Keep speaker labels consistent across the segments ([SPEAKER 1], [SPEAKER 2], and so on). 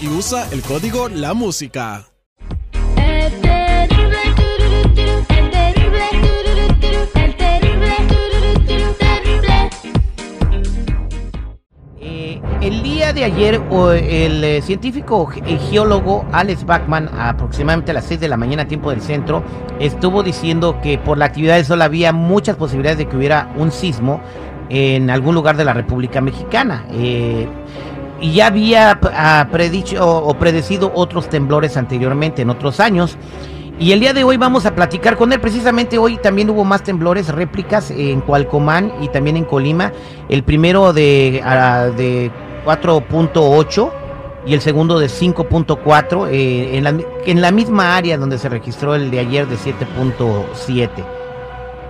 [SPEAKER 1] Y usa el código La Música.
[SPEAKER 2] Eh, el día de ayer, el eh, científico eh, geólogo Alex Bachman, aproximadamente a las 6 de la mañana, tiempo del centro, estuvo diciendo que por la actividad del Sol había muchas posibilidades de que hubiera un sismo en algún lugar de la República Mexicana. Y ya había ah, predicho o predecido otros temblores anteriormente, en otros años. Y el día de hoy vamos a platicar con él. Precisamente hoy también hubo más temblores, réplicas en Cualcomán y también en Colima. El primero de, ah, de 4.8 y el segundo de 5.4 eh, en, la, en la misma área donde se registró el de ayer de 7.7.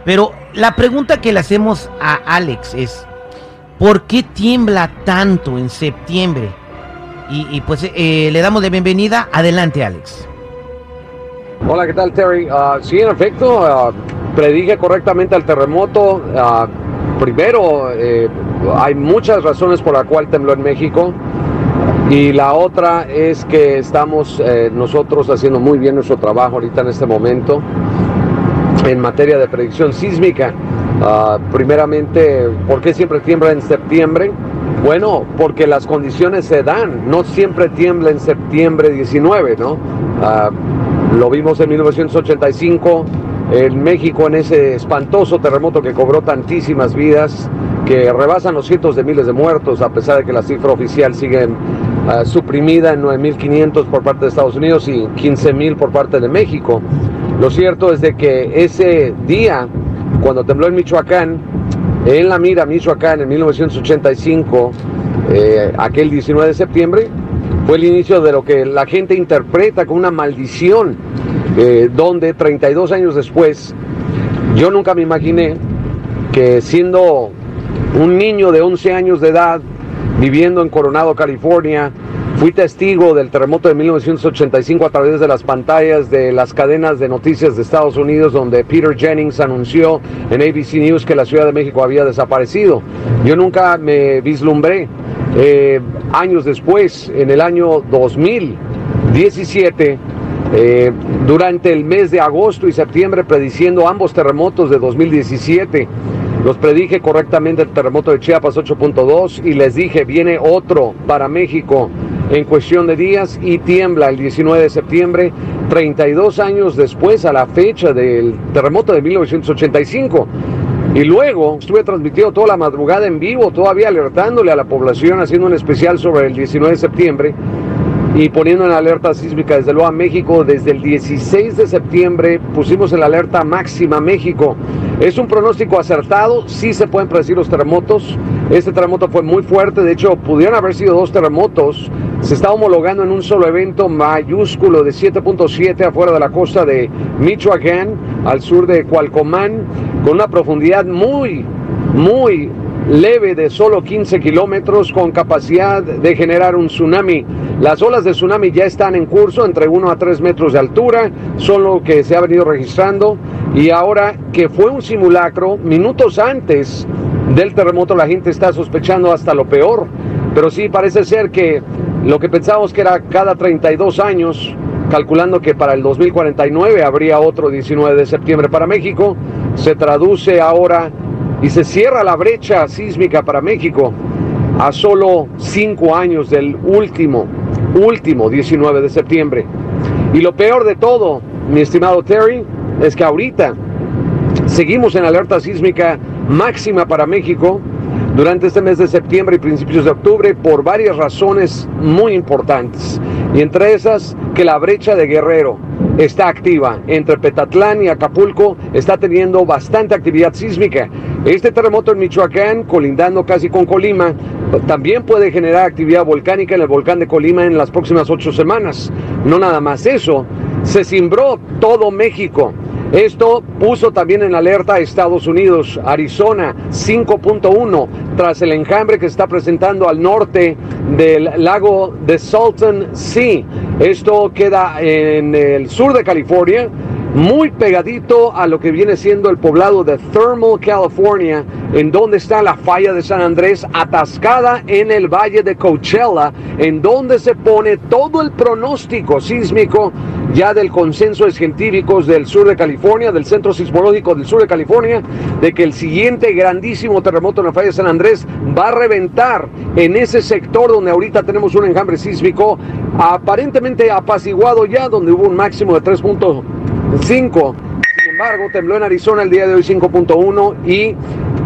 [SPEAKER 2] Pero la pregunta que le hacemos a Alex es, ¿por qué tiembla tanto en septiembre? Y, pues eh, le damos de bienvenida. Adelante, Alex.
[SPEAKER 3] Hola, ¿qué tal, Terry? Ah, sí, en efecto, ah, predije correctamente el terremoto. Ah, primero, eh, hay muchas razones por la cual tembló en México. Y la otra es que estamos eh, nosotros haciendo muy bien nuestro trabajo ahorita en este momento en materia de predicción sísmica. Ah, primeramente, ¿por qué siempre tiembla en septiembre? Bueno, porque las condiciones se dan. No siempre tiembla en septiembre 19, ¿no? Ah, lo vimos en 1985 en México en ese espantoso terremoto que cobró tantísimas vidas, que rebasan los cientos de miles de muertos, a pesar de que la cifra oficial sigue ah, suprimida en 9.500 por parte de Estados Unidos y 15.000 por parte de México. Lo cierto es de que ese día, cuando tembló en Michoacán, en La Mira, Michoacán, en 1985, eh, aquel 19 de septiembre, fue el inicio de lo que la gente interpreta como una maldición, eh, donde 32 años después, yo nunca me imaginé que siendo un niño de 11 años de edad, viviendo en Coronado, California, fui testigo del terremoto de 1985 a través de las pantallas de las cadenas de noticias de Estados Unidos, donde Peter Jennings anunció en ABC News que la Ciudad de México había desaparecido. Yo nunca me vislumbré. eh, años después, en el año 2017, eh, durante el mes de agosto y septiembre, prediciendo ambos terremotos de 2017. Los predije correctamente el terremoto de Chiapas 8.2 y les dije, viene otro para México en cuestión de días y tiembla el 19 de septiembre, 32 años después a la fecha del terremoto de 1985. Y luego estuve transmitiendo toda la madrugada en vivo, todavía alertándole a la población, haciendo un especial sobre el 19 de septiembre y poniendo en alerta sísmica desde luego a México desde el 16 de septiembre pusimos en alerta máxima México es un pronóstico acertado sí se pueden predecir los terremotos este terremoto fue muy fuerte de hecho pudieron haber sido dos terremotos se está homologando en un solo evento mayúsculo de 7.7 afuera de la costa de Michoacán al sur de Cualcomán con una profundidad muy muy leve de solo 15 kilómetros con capacidad de generar un tsunami. Las olas de tsunami ya están en curso entre 1 a 3 metros de altura, son lo que se ha venido registrando y ahora que fue un simulacro, minutos antes del terremoto la gente está sospechando hasta lo peor, pero sí parece ser que lo que pensábamos que era cada 32 años, calculando que para el 2049 habría otro 19 de septiembre para México, se traduce ahora y se cierra la brecha sísmica para México a solo cinco años del último, último 19 de septiembre. Y lo peor de todo, mi estimado Terry, es que ahorita seguimos en alerta sísmica máxima para México durante este mes de septiembre y principios de octubre por varias razones muy importantes. Y entre esas, que la brecha de Guerrero está activa. Entre Petatlán y Acapulco está teniendo bastante actividad sísmica. Este terremoto en Michoacán, colindando casi con Colima, también puede generar actividad volcánica en el volcán de Colima en las próximas ocho semanas. No nada más eso, se cimbró todo México. Esto puso también en alerta a Estados Unidos, Arizona 5.1, tras el enjambre que está presentando al norte del lago de Salton Sea. Esto queda en el sur de California, muy pegadito a lo que viene siendo el poblado de Thermal, California, en donde está la falla de San Andrés, atascada en el valle de Coachella, en donde se pone todo el pronóstico sísmico ya del consenso de científicos del sur de California, del Centro Sismológico del sur de California, de que el siguiente grandísimo terremoto en la falla de San Andrés va a reventar en ese sector donde ahorita tenemos un enjambre sísmico aparentemente apaciguado ya, donde hubo un máximo de 3.5. Sin embargo, tembló en Arizona el día de hoy 5.1 y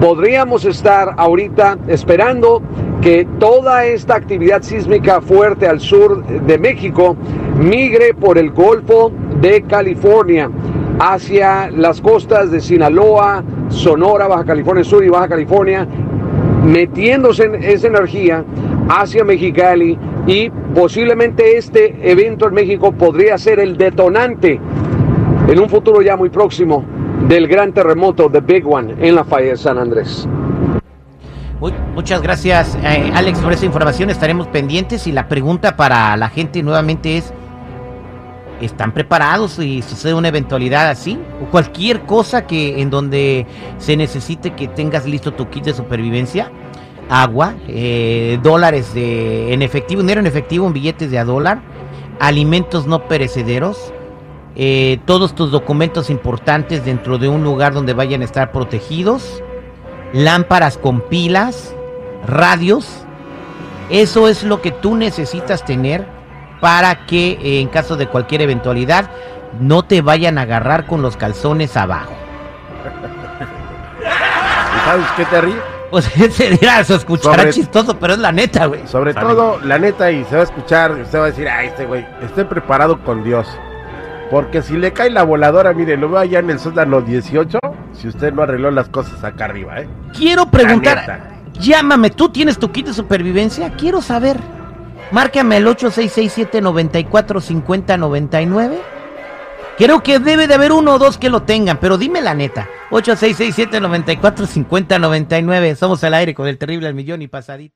[SPEAKER 3] podríamos estar ahorita esperando que toda esta actividad sísmica fuerte al sur de México migre por el Golfo de California hacia las costas de Sinaloa, Sonora, Baja California Sur y Baja California, metiéndose en esa energía hacia Mexicali y posiblemente este evento en México podría ser el detonante en un futuro ya muy próximo del gran terremoto de Big One en la falla de San Andrés.
[SPEAKER 2] Muchas gracias, eh, Alex, por esa información. Estaremos pendientes y la pregunta para la gente nuevamente es, ¿están preparados si sucede una eventualidad así? O cualquier cosa que en donde se necesite que tengas listo tu kit de supervivencia. Agua, eh, dólares de, en efectivo, dinero en efectivo, en billetes de a dólar, alimentos no perecederos, eh, todos tus documentos importantes dentro de un lugar donde vayan a estar protegidos, lámparas con pilas, radios. Eso es lo que tú necesitas tener para que eh, en caso de cualquier eventualidad no te vayan a agarrar con los calzones abajo.
[SPEAKER 4] ¿Y sabes qué, Terry?
[SPEAKER 2] Pues se dirá, se escuchará chistoso, pero es la neta, güey.
[SPEAKER 4] Sobre todo, la neta, y se va a escuchar, usted va a decir, ay, este güey, esté preparado con Dios. Porque si le cae la voladora, mire, lo veo allá en el sótano 18, si usted no arregló las cosas acá arriba, ¿eh?
[SPEAKER 2] Quiero preguntar, llámame, ¿tú tienes tu kit de supervivencia? Quiero saber. Márcame el 8667-945099. Creo que debe de haber uno o dos que lo tengan, pero dime la neta. 8667-945099. Somos al aire con el terrible al millón y pasadito.